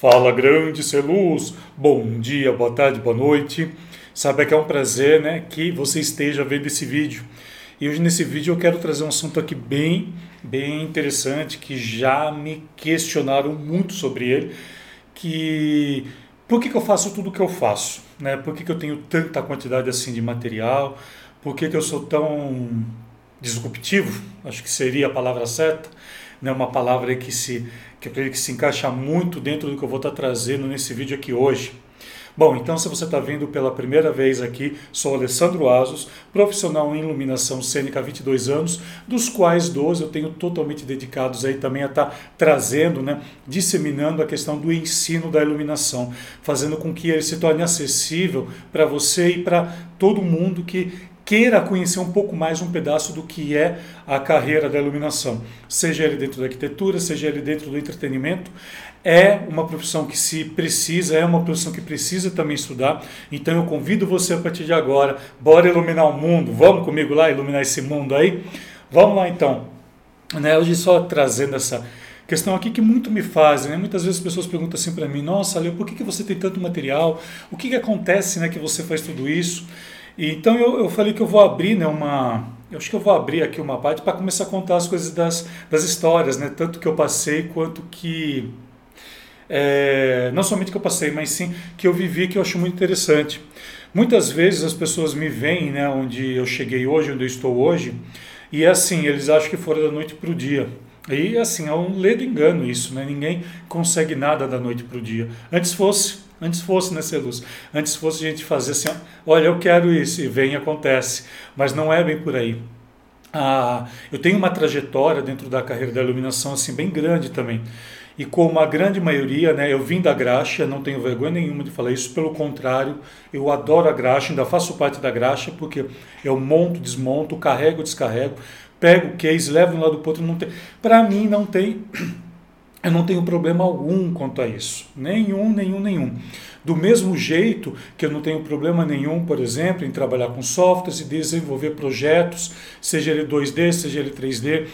Fala grande ser luz, bom dia, boa tarde, boa noite. Sabe que é um prazer né, que você esteja vendo esse vídeo. E hoje nesse vídeo eu quero trazer um assunto aqui bem, bem interessante que já me questionaram muito sobre ele, que por que, que eu faço tudo o que eu faço? Né? Por que, que eu tenho tanta quantidade assim de material? Por que, que eu sou tão disruptivo? Acho que seria a palavra certa né, uma palavra que se, que, que se encaixa muito dentro do que eu vou estar trazendo nesse vídeo aqui hoje. Bom, então se você está vendo pela primeira vez aqui, sou Alessandro Asos, profissional em iluminação cênica há 22 anos, dos quais 12 eu tenho totalmente dedicados aí também a estar tá trazendo, né, disseminando a questão do ensino da iluminação, fazendo com que ele se torne acessível para você e para todo mundo que queira conhecer um pouco mais um pedaço do que é a carreira da iluminação, seja ele dentro da arquitetura, seja ele dentro do entretenimento, é uma profissão que se precisa, é uma profissão que precisa também estudar. Então eu convido você a partir de agora, bora iluminar o mundo. Vamos comigo lá iluminar esse mundo aí? Vamos lá então. Né, hoje só trazendo essa questão aqui que muito me fazem, né? Muitas vezes as pessoas perguntam assim para mim: "Nossa, Leo, por que, que você tem tanto material? O que, que acontece, né, que você faz tudo isso?" E, então eu, eu falei que eu vou abrir né, uma. Eu acho que eu vou abrir aqui uma parte para começar a contar as coisas das, das histórias, né? Tanto que eu passei quanto que. É, não somente que eu passei, mas sim que eu vivi, que eu acho muito interessante. Muitas vezes as pessoas me veem, né, onde eu cheguei hoje, onde eu estou hoje, e é assim, eles acham que foram da noite para o dia. E assim, é um ledo engano isso, né? Ninguém consegue nada da noite para o dia. Antes fosse, Antes fosse, né, Celuz? Antes fosse a gente fazer assim, olha, eu quero isso, e vem acontece. Mas não é bem por aí. Ah, eu tenho uma trajetória dentro da carreira da iluminação assim bem grande também. E como a grande maioria, né, eu vim da graxa, não tenho vergonha nenhuma de falar isso, pelo contrário, eu adoro a graxa, ainda faço parte da graxa, porque eu monto, desmonto, carrego, descarrego, pego o case, levo de um lado para o outro, não tem. Para mim não tem eu não tenho problema algum quanto a isso. Nenhum, nenhum, nenhum. Do mesmo jeito que eu não tenho problema nenhum, por exemplo, em trabalhar com softwares e desenvolver projetos, seja ele 2D, seja ele 3D.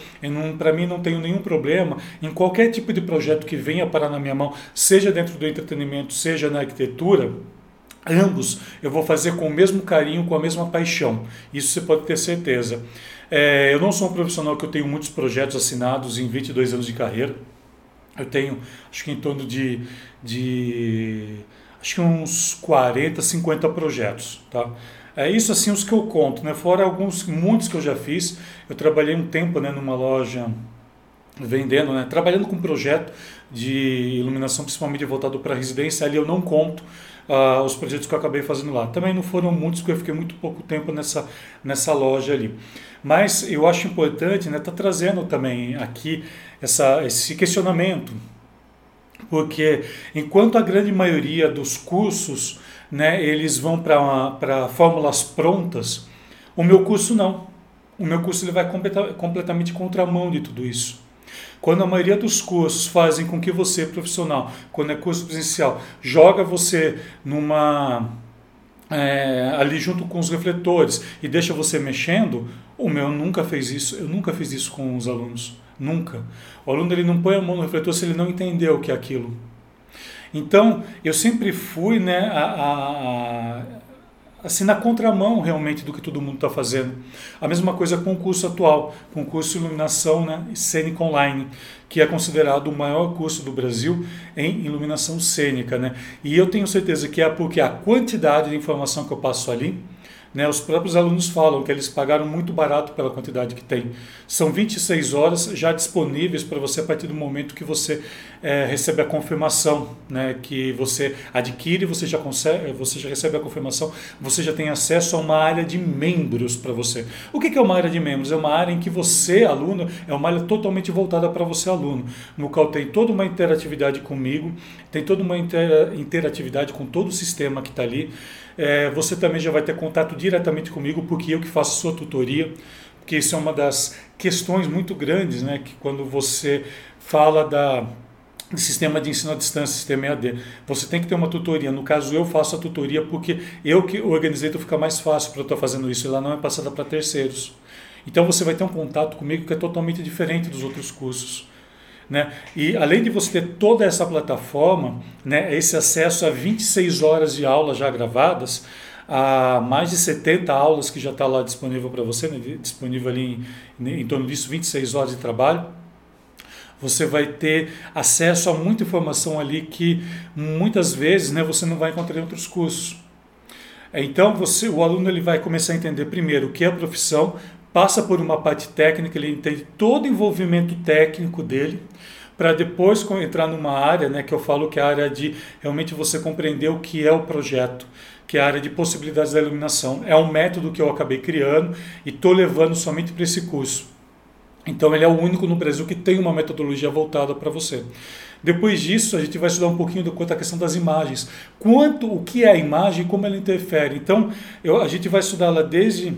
Para mim não tenho nenhum problema em qualquer tipo de projeto que venha parar na minha mão, seja dentro do entretenimento, seja na arquitetura. Ambos eu vou fazer com o mesmo carinho, com a mesma paixão. Isso você pode ter certeza. É, eu não sou um profissional que eu tenho muitos projetos assinados em 22 anos de carreira eu tenho, acho que em torno de, de acho que uns 40, 50 projetos, tá? É isso assim os que eu conto, né? Fora alguns, muitos que eu já fiz. Eu trabalhei um tempo, né, numa loja vendendo, né, trabalhando com um projeto de iluminação, principalmente voltado para residência. Ali eu não conto uh, os projetos que eu acabei fazendo lá. Também não foram muitos, porque eu fiquei muito pouco tempo nessa, nessa loja ali. Mas eu acho importante né, tá trazendo também aqui essa, esse questionamento, porque enquanto a grande maioria dos cursos né, eles vão para fórmulas prontas, o meu curso não. O meu curso ele vai completa, completamente contramão de tudo isso. Quando a maioria dos cursos fazem com que você, profissional, quando é curso presencial, joga você numa é, ali junto com os refletores e deixa você mexendo, o meu nunca fez isso. Eu nunca fiz isso com os alunos, nunca. O aluno ele não põe a mão no refletor se ele não entendeu o que é aquilo. Então eu sempre fui, né, a, a, assim na contramão realmente do que todo mundo está fazendo. A mesma coisa com o curso atual, com o curso iluminação né, cênica online, que é considerado o maior curso do Brasil em iluminação cênica. Né? E eu tenho certeza que é porque a quantidade de informação que eu passo ali né, os próprios alunos falam que eles pagaram muito barato pela quantidade que tem. São 26 horas já disponíveis para você a partir do momento que você é, recebe a confirmação, né, que você adquire, você já, consegue, você já recebe a confirmação, você já tem acesso a uma área de membros para você. O que é uma área de membros? É uma área em que você, aluno, é uma área totalmente voltada para você, aluno, no qual tem toda uma interatividade comigo, tem toda uma interatividade com todo o sistema que está ali. É, você também já vai ter contato diretamente comigo, porque eu que faço sua tutoria, porque isso é uma das questões muito grandes, né? Que quando você fala da sistema de ensino à distância, sistema EAD. Você tem que ter uma tutoria. No caso, eu faço a tutoria porque eu que organizei, então fica mais fácil para eu estar fazendo isso. Ela não é passada para terceiros. Então você vai ter um contato comigo que é totalmente diferente dos outros cursos. Né? E além de você ter toda essa plataforma, né, esse acesso a 26 horas de aula já gravadas, a mais de 70 aulas que já está lá disponível para você, né, disponível ali em, em torno disso, 26 horas de trabalho. Você vai ter acesso a muita informação ali que muitas vezes né, você não vai encontrar em outros cursos. Então você, o aluno ele vai começar a entender primeiro o que é a profissão, passa por uma parte técnica, ele entende todo o envolvimento técnico dele, para depois entrar numa área, né, que eu falo que é a área de realmente você compreender o que é o projeto, que é a área de possibilidades da iluminação. É um método que eu acabei criando e estou levando somente para esse curso. Então ele é o único no Brasil que tem uma metodologia voltada para você. Depois disso, a gente vai estudar um pouquinho do quanto a questão das imagens. Quanto, o que é a imagem e como ela interfere. Então, eu, a gente vai estudar lá desde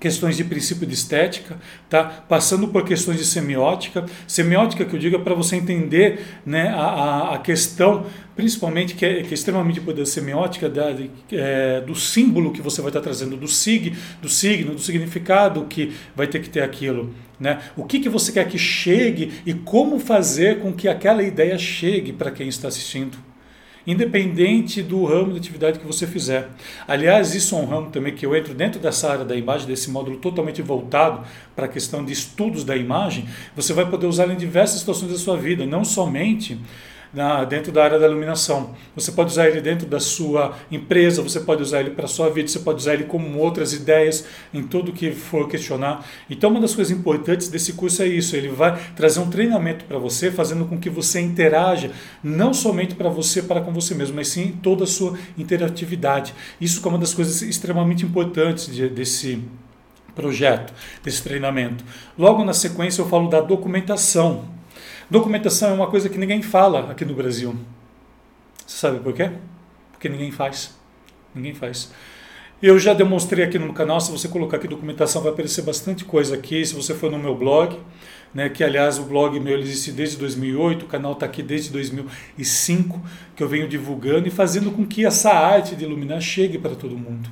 questões de princípio de estética, tá? passando por questões de semiótica. Semiótica, que eu digo, é para você entender né, a, a questão, principalmente, que é, que é extremamente importante, semiótica, da, de, é, do símbolo que você vai estar trazendo, do, sig, do signo, do significado que vai ter que ter aquilo. Né? O que, que você quer que chegue e como fazer com que aquela ideia chegue para quem está assistindo independente do ramo de atividade que você fizer. Aliás, isso é um ramo também que eu entro dentro dessa área da imagem, desse módulo totalmente voltado para a questão de estudos da imagem, você vai poder usar em diversas situações da sua vida, não somente na, dentro da área da iluminação. Você pode usar ele dentro da sua empresa, você pode usar ele para sua vida, você pode usar ele como outras ideias em tudo que for questionar. Então, uma das coisas importantes desse curso é isso: ele vai trazer um treinamento para você, fazendo com que você interaja não somente para você, para com você mesmo, mas sim toda a sua interatividade. Isso é uma das coisas extremamente importantes de, desse projeto, desse treinamento. Logo na sequência, eu falo da documentação. Documentação é uma coisa que ninguém fala aqui no Brasil. Você sabe por quê? Porque ninguém faz. Ninguém faz. Eu já demonstrei aqui no canal, se você colocar aqui documentação vai aparecer bastante coisa aqui, se você for no meu blog, né, que aliás o blog meu existe desde 2008, o canal está aqui desde 2005, que eu venho divulgando e fazendo com que essa arte de iluminar chegue para todo mundo.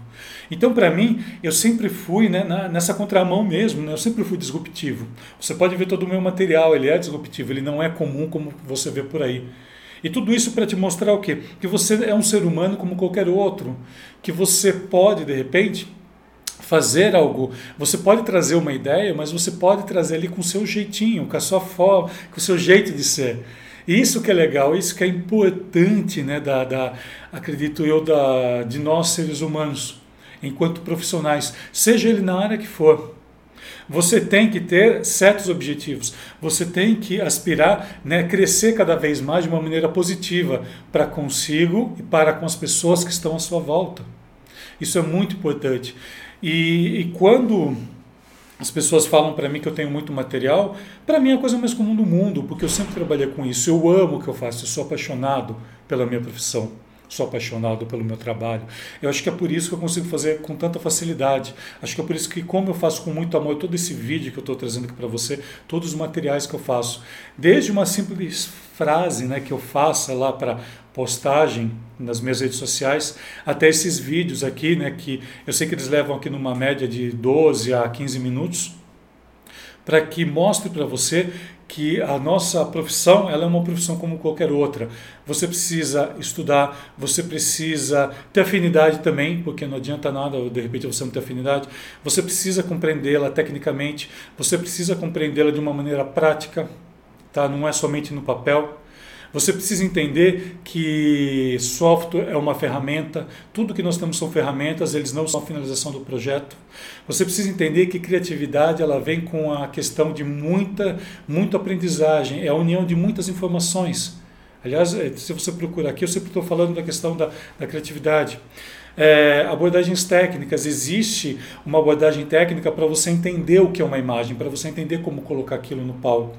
Então, para mim, eu sempre fui né, na, nessa contramão mesmo, né, eu sempre fui disruptivo. Você pode ver todo o meu material, ele é disruptivo, ele não é comum como você vê por aí. E tudo isso para te mostrar o quê? Que você é um ser humano como qualquer outro, que você pode, de repente, fazer algo. Você pode trazer uma ideia, mas você pode trazer ali com o seu jeitinho, com a sua forma, com o seu jeito de ser. Isso que é legal, isso que é importante, né, da, da acredito eu, da, de nós seres humanos, enquanto profissionais, seja ele na área que for. Você tem que ter certos objetivos, você tem que aspirar, né, crescer cada vez mais de uma maneira positiva para consigo e para com as pessoas que estão à sua volta. Isso é muito importante. E, e quando as pessoas falam para mim que eu tenho muito material, para mim é a coisa mais comum do mundo, porque eu sempre trabalhei com isso. Eu amo o que eu faço, eu sou apaixonado pela minha profissão sou apaixonado pelo meu trabalho. Eu acho que é por isso que eu consigo fazer com tanta facilidade. Acho que é por isso que, como eu faço com muito amor todo esse vídeo que eu estou trazendo aqui para você, todos os materiais que eu faço, desde uma simples frase né, que eu faça lá para postagem nas minhas redes sociais, até esses vídeos aqui, né, que eu sei que eles levam aqui numa média de 12 a 15 minutos, para que mostre para você que a nossa profissão ela é uma profissão como qualquer outra. Você precisa estudar, você precisa ter afinidade também, porque não adianta nada de repente você não ter afinidade. Você precisa compreendê-la tecnicamente, você precisa compreendê-la de uma maneira prática, tá? Não é somente no papel. Você precisa entender que software é uma ferramenta, tudo que nós temos são ferramentas, eles não são a finalização do projeto. Você precisa entender que criatividade ela vem com a questão de muita, muita aprendizagem, é a união de muitas informações. Aliás, eh, se você procurar aqui, eu sempre estou falando da questão da, da criatividade. É, abordagens técnicas, existe uma abordagem técnica para você entender o que é uma imagem, para você entender como colocar aquilo no palco.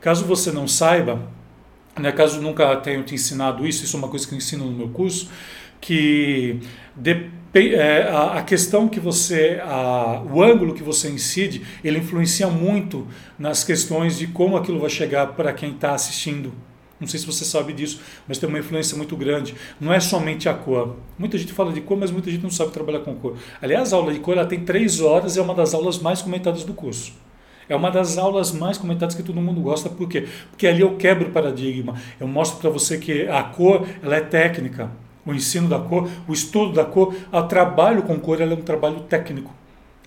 Caso você não saiba, né, caso nunca tenha te ensinado isso, isso é uma coisa que eu ensino no meu curso, que de, é, a, a, questão que você, a, o ângulo que você incide, ele influencia muito nas questões de como aquilo vai chegar para quem está assistindo. Não sei se você sabe disso, mas tem uma influência muito grande. Não é somente a cor. Muita gente fala de cor, mas muita gente não sabe trabalhar com cor. Aliás, a aula de cor ela tem três horas e é uma das aulas mais comentadas do curso. É uma das aulas mais comentadas que todo mundo gosta, por quê? Porque ali eu quebro o paradigma. Eu mostro para você que a cor ela é técnica. O ensino da cor, o estudo da cor, o trabalho com cor ela é um trabalho técnico.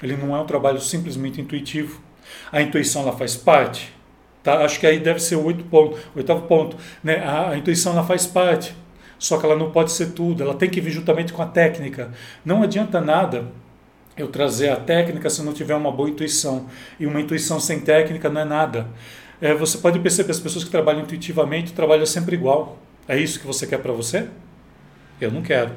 Ele não é um trabalho simplesmente intuitivo. A intuição ela faz parte. Tá? Acho que aí deve ser o ponto, oitavo ponto. Né? A, a intuição ela faz parte. Só que ela não pode ser tudo, ela tem que vir juntamente com a técnica. Não adianta nada eu trazer a técnica se não tiver uma boa intuição. E uma intuição sem técnica não é nada. É, você pode perceber as pessoas que trabalham intuitivamente trabalham sempre igual. É isso que você quer para você? Eu não quero.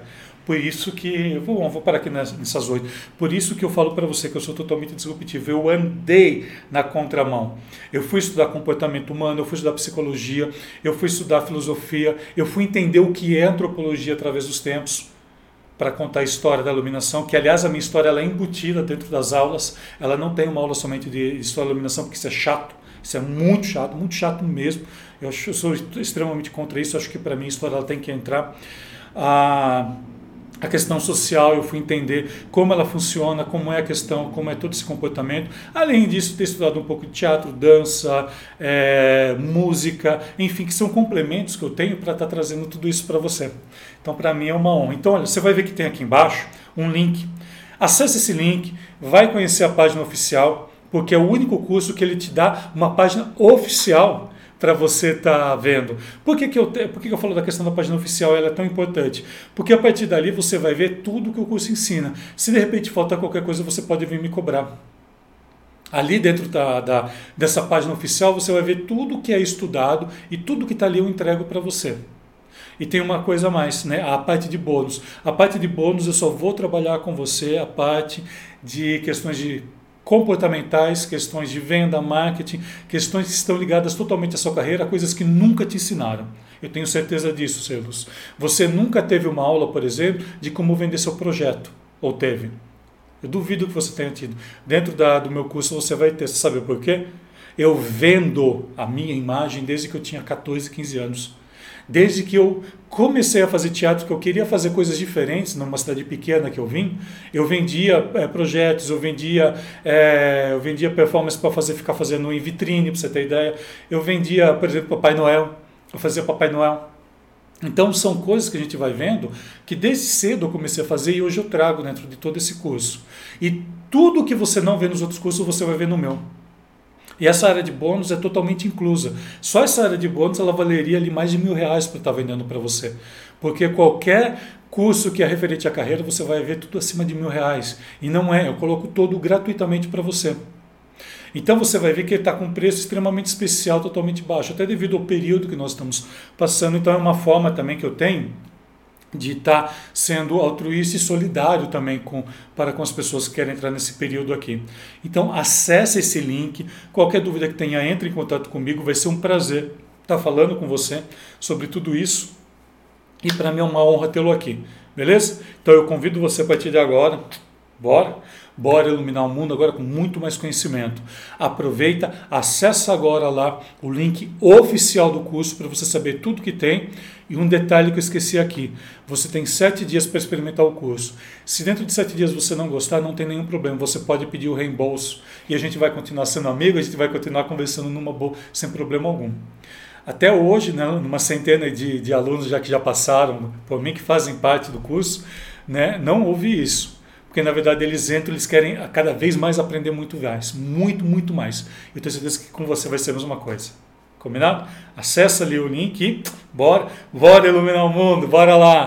Por isso que. Bom, vou parar aqui nessas oito. Por isso que eu falo para você que eu sou totalmente disruptivo. Eu andei na contramão. Eu fui estudar comportamento humano, eu fui estudar psicologia, eu fui estudar filosofia, eu fui entender o que é antropologia através dos tempos para contar a história da iluminação, que aliás a minha história ela é embutida dentro das aulas, ela não tem uma aula somente de história da iluminação, porque isso é chato, isso é muito chato, muito chato mesmo. Eu, acho, eu sou extremamente contra isso, acho que para mim a história ela tem que entrar. Ah, a questão social, eu fui entender como ela funciona, como é a questão, como é todo esse comportamento. Além disso, ter estudado um pouco de teatro, dança, é, música, enfim, que são complementos que eu tenho para estar tá trazendo tudo isso para você. Então, para mim é uma honra. Então, olha, você vai ver que tem aqui embaixo um link. Acesse esse link, vai conhecer a página oficial, porque é o único curso que ele te dá uma página oficial para você estar tá vendo. Por que, que, eu, por que, que eu falo da questão da página oficial? Ela é tão importante? Porque a partir dali você vai ver tudo que o curso ensina. Se de repente faltar qualquer coisa, você pode vir me cobrar. Ali dentro da, da, dessa página oficial você vai ver tudo que é estudado e tudo que está ali eu entrego para você. E tem uma coisa a mais, né? A parte de bônus. A parte de bônus eu só vou trabalhar com você a parte de questões de comportamentais, questões de venda, marketing, questões que estão ligadas totalmente à sua carreira, coisas que nunca te ensinaram. Eu tenho certeza disso, Celos. Você nunca teve uma aula, por exemplo, de como vender seu projeto. Ou teve? Eu duvido que você tenha tido. Dentro da, do meu curso você vai ter. Você sabe por quê? Eu vendo a minha imagem desde que eu tinha 14, 15 anos. Desde que eu comecei a fazer teatro, que eu queria fazer coisas diferentes numa cidade pequena que eu vim, eu vendia é, projetos, eu vendia, é, eu vendia performance para fazer, ficar fazendo em vitrine, para você ter ideia. Eu vendia, por exemplo, Papai Noel, eu fazia Papai Noel. Então são coisas que a gente vai vendo que desde cedo eu comecei a fazer e hoje eu trago dentro de todo esse curso. E tudo que você não vê nos outros cursos você vai ver no meu. E essa área de bônus é totalmente inclusa. Só essa área de bônus ela valeria ali mais de mil reais para estar vendendo para você. Porque qualquer curso que é referente à carreira, você vai ver tudo acima de mil reais. E não é, eu coloco todo gratuitamente para você. Então você vai ver que ele está com um preço extremamente especial, totalmente baixo, até devido ao período que nós estamos passando. Então é uma forma também que eu tenho de estar tá sendo altruísta e solidário também com, para com as pessoas que querem entrar nesse período aqui. Então acesse esse link, qualquer dúvida que tenha, entre em contato comigo, vai ser um prazer estar falando com você sobre tudo isso e para mim é uma honra tê-lo aqui, beleza? Então eu convido você a partir de agora, bora? Bora iluminar o mundo agora com muito mais conhecimento. Aproveita, acessa agora lá o link oficial do curso para você saber tudo que tem. E um detalhe que eu esqueci aqui: você tem sete dias para experimentar o curso. Se dentro de sete dias você não gostar, não tem nenhum problema. Você pode pedir o reembolso e a gente vai continuar sendo amigo, a gente vai continuar conversando numa boa, sem problema algum. Até hoje, né, numa centena de, de alunos já que já passaram por mim, que fazem parte do curso, né, não houve isso porque na verdade eles entram, eles querem cada vez mais aprender muito mais, muito, muito mais. Eu tenho certeza que com você vai ser a mesma coisa. Combinado? Acesse ali o link e bora, bora iluminar o mundo, bora lá!